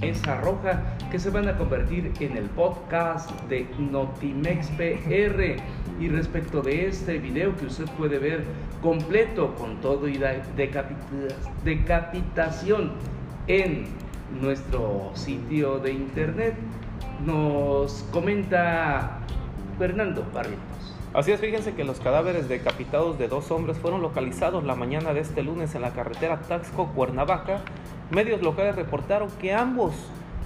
Esa roja que se van a convertir en el podcast de Notimex PR. Y respecto de este video que usted puede ver completo con todo y decapitación en nuestro sitio de internet, nos comenta Fernando Barrientos. Así es, fíjense que los cadáveres decapitados de dos hombres fueron localizados la mañana de este lunes en la carretera Taxco-Cuernavaca. Medios locales reportaron que ambos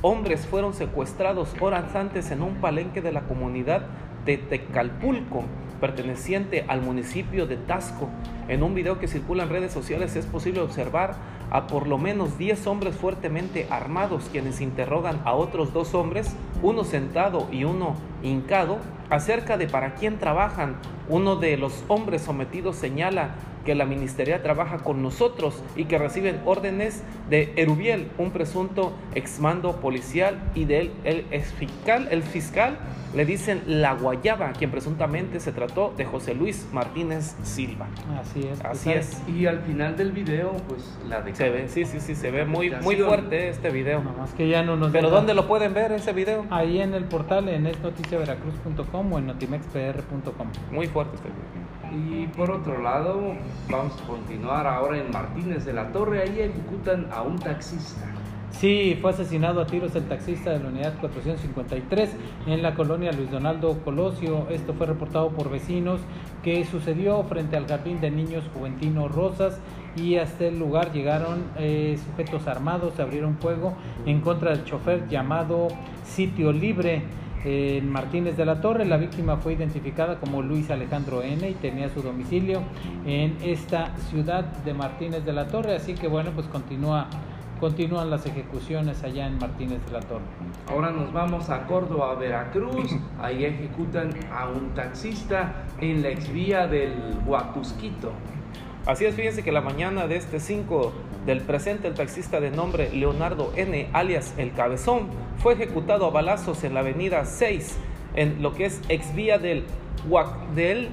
hombres fueron secuestrados horas antes en un palenque de la comunidad de Tecalpulco, perteneciente al municipio de Tasco. En un video que circula en redes sociales es posible observar a por lo menos 10 hombres fuertemente armados quienes interrogan a otros dos hombres, uno sentado y uno hincado, acerca de para quién trabajan. Uno de los hombres sometidos señala que la ministeria trabaja con nosotros y que reciben órdenes de Erubiel, un presunto exmando policial, y de él, el, fiscal, el fiscal le dicen La Guayaba, quien presuntamente se trató de José Luis Martínez Silva. Así es. Pues Así es. Y al final del video, pues la de Se ve, sí, sí, sí, se ve muy, muy fuerte este video. Nada más que ya no nos ¿Pero dónde lo pueden ver ese video? Ahí en el portal, en esnoticiaveracruz.com o en notimexpr.com. Muy fuerte este video. Y por otro lado, vamos a continuar ahora en Martínez de la Torre. Ahí ejecutan a un taxista. Sí, fue asesinado a tiros el taxista de la unidad 453 en la colonia Luis Donaldo Colosio. Esto fue reportado por vecinos que sucedió frente al jardín de niños Juventino Rosas y hasta el lugar llegaron eh, sujetos armados, abrieron fuego en contra del chofer llamado Sitio Libre en Martínez de la Torre. La víctima fue identificada como Luis Alejandro N y tenía su domicilio en esta ciudad de Martínez de la Torre. Así que bueno, pues continúa, continúan las ejecuciones allá en Martínez de la Torre. Ahora nos vamos a Córdoba, Veracruz. Ahí ejecutan a un taxista en la exvía del Huacusquito. Así es, fíjense que la mañana de este 5 del presente, el taxista de nombre Leonardo N., alias El Cabezón, fue ejecutado a balazos en la avenida 6, en lo que es exvía del, del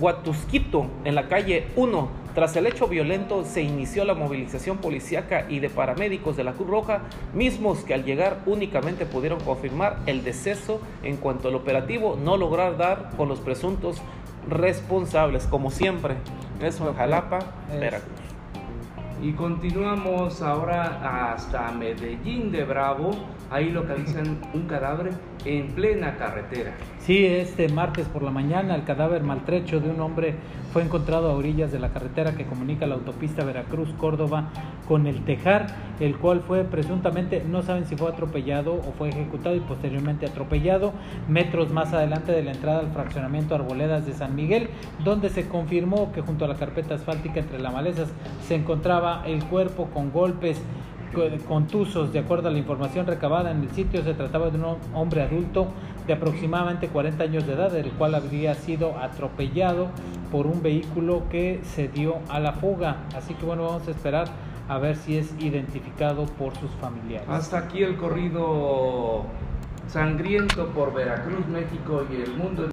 Huatusquito, en la calle 1. Tras el hecho violento se inició la movilización policíaca y de paramédicos de la Cruz Roja, mismos que al llegar únicamente pudieron confirmar el deceso en cuanto al operativo no lograr dar con los presuntos responsables, como siempre. Eso Jalapa, Veracruz. Y continuamos ahora hasta Medellín de Bravo. Ahí localizan un cadáver en plena carretera. Sí, este martes por la mañana el cadáver maltrecho de un hombre fue encontrado a orillas de la carretera que comunica la autopista Veracruz-Córdoba con el Tejar, el cual fue presuntamente, no saben si fue atropellado o fue ejecutado y posteriormente atropellado, metros más adelante de la entrada al fraccionamiento Arboledas de San Miguel, donde se confirmó que junto a la carpeta asfáltica entre las malezas se encontraba el cuerpo con golpes contusos. De acuerdo a la información recabada en el sitio, se trataba de un hombre adulto de aproximadamente 40 años de edad, el cual habría sido atropellado por un vehículo que se dio a la fuga. Así que bueno, vamos a esperar a ver si es identificado por sus familiares. Hasta aquí el corrido sangriento por Veracruz, México y el mundo.